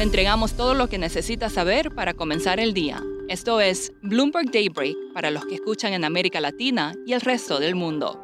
Le entregamos todo lo que necesita saber para comenzar el día. Esto es Bloomberg Daybreak para los que escuchan en América Latina y el resto del mundo.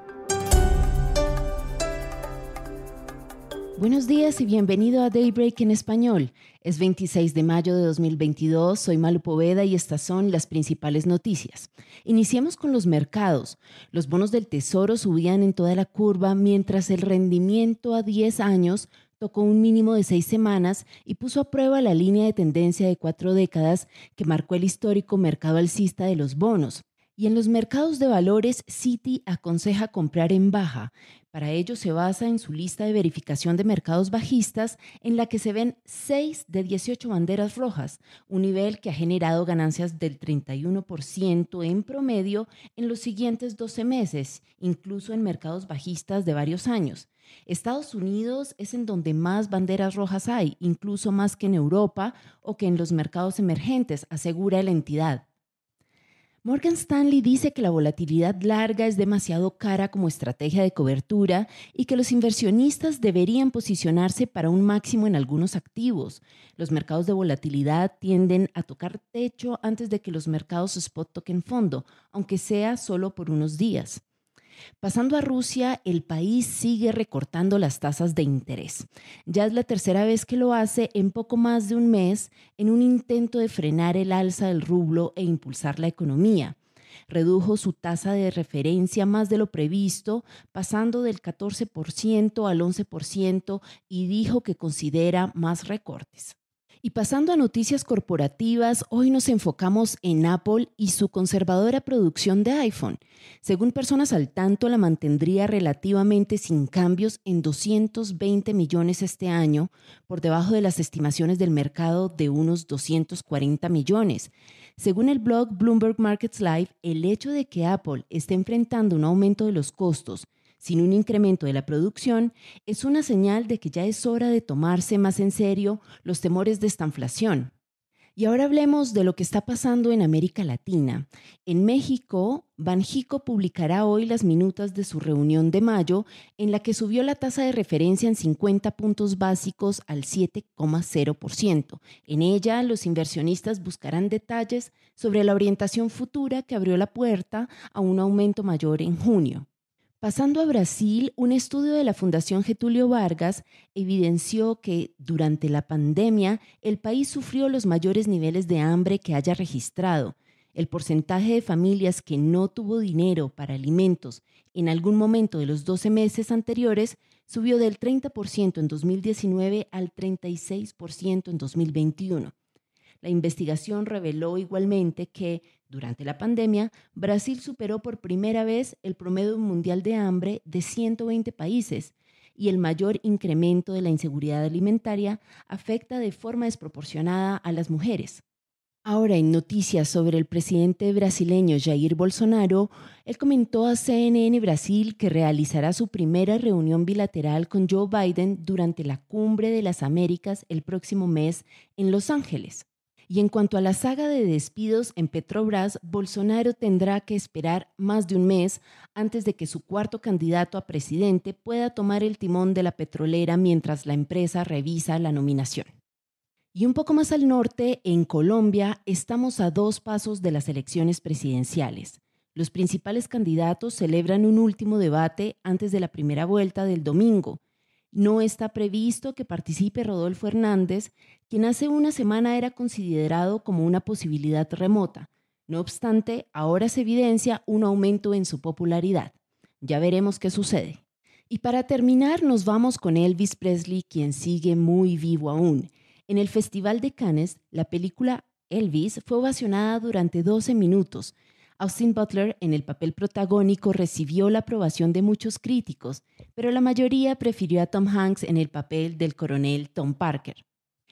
Buenos días y bienvenido a Daybreak en español. Es 26 de mayo de 2022, soy Malu Poveda y estas son las principales noticias. Iniciemos con los mercados. Los bonos del Tesoro subían en toda la curva mientras el rendimiento a 10 años tocó un mínimo de seis semanas y puso a prueba la línea de tendencia de cuatro décadas que marcó el histórico mercado alcista de los bonos. Y en los mercados de valores, Citi aconseja comprar en baja. Para ello se basa en su lista de verificación de mercados bajistas, en la que se ven 6 de 18 banderas rojas, un nivel que ha generado ganancias del 31% en promedio en los siguientes 12 meses, incluso en mercados bajistas de varios años. Estados Unidos es en donde más banderas rojas hay, incluso más que en Europa o que en los mercados emergentes, asegura la entidad. Morgan Stanley dice que la volatilidad larga es demasiado cara como estrategia de cobertura y que los inversionistas deberían posicionarse para un máximo en algunos activos. Los mercados de volatilidad tienden a tocar techo antes de que los mercados spot toquen fondo, aunque sea solo por unos días. Pasando a Rusia, el país sigue recortando las tasas de interés. Ya es la tercera vez que lo hace en poco más de un mes en un intento de frenar el alza del rublo e impulsar la economía. Redujo su tasa de referencia más de lo previsto, pasando del 14% al 11% y dijo que considera más recortes. Y pasando a noticias corporativas, hoy nos enfocamos en Apple y su conservadora producción de iPhone. Según personas al tanto, la mantendría relativamente sin cambios en 220 millones este año, por debajo de las estimaciones del mercado de unos 240 millones. Según el blog Bloomberg Markets Live, el hecho de que Apple esté enfrentando un aumento de los costos sin un incremento de la producción, es una señal de que ya es hora de tomarse más en serio los temores de esta inflación. Y ahora hablemos de lo que está pasando en América Latina. En México, Banjico publicará hoy las minutas de su reunión de mayo, en la que subió la tasa de referencia en 50 puntos básicos al 7,0%. En ella, los inversionistas buscarán detalles sobre la orientación futura que abrió la puerta a un aumento mayor en junio. Pasando a Brasil, un estudio de la Fundación Getulio Vargas evidenció que durante la pandemia el país sufrió los mayores niveles de hambre que haya registrado. El porcentaje de familias que no tuvo dinero para alimentos en algún momento de los 12 meses anteriores subió del 30% en 2019 al 36% en 2021. La investigación reveló igualmente que, durante la pandemia, Brasil superó por primera vez el promedio mundial de hambre de 120 países y el mayor incremento de la inseguridad alimentaria afecta de forma desproporcionada a las mujeres. Ahora, en noticias sobre el presidente brasileño Jair Bolsonaro, él comentó a CNN Brasil que realizará su primera reunión bilateral con Joe Biden durante la Cumbre de las Américas el próximo mes en Los Ángeles. Y en cuanto a la saga de despidos en Petrobras, Bolsonaro tendrá que esperar más de un mes antes de que su cuarto candidato a presidente pueda tomar el timón de la petrolera mientras la empresa revisa la nominación. Y un poco más al norte, en Colombia, estamos a dos pasos de las elecciones presidenciales. Los principales candidatos celebran un último debate antes de la primera vuelta del domingo, no está previsto que participe Rodolfo Hernández, quien hace una semana era considerado como una posibilidad remota. No obstante, ahora se evidencia un aumento en su popularidad. Ya veremos qué sucede. Y para terminar, nos vamos con Elvis Presley, quien sigue muy vivo aún. En el Festival de Cannes, la película Elvis fue ovacionada durante 12 minutos. Austin Butler en el papel protagónico recibió la aprobación de muchos críticos, pero la mayoría prefirió a Tom Hanks en el papel del coronel Tom Parker.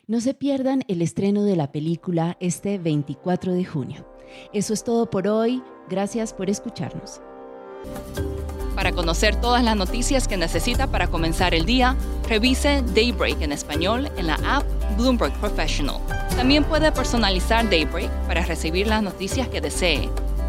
No se pierdan el estreno de la película este 24 de junio. Eso es todo por hoy. Gracias por escucharnos. Para conocer todas las noticias que necesita para comenzar el día, revise Daybreak en español en la app Bloomberg Professional. También puede personalizar Daybreak para recibir las noticias que desee.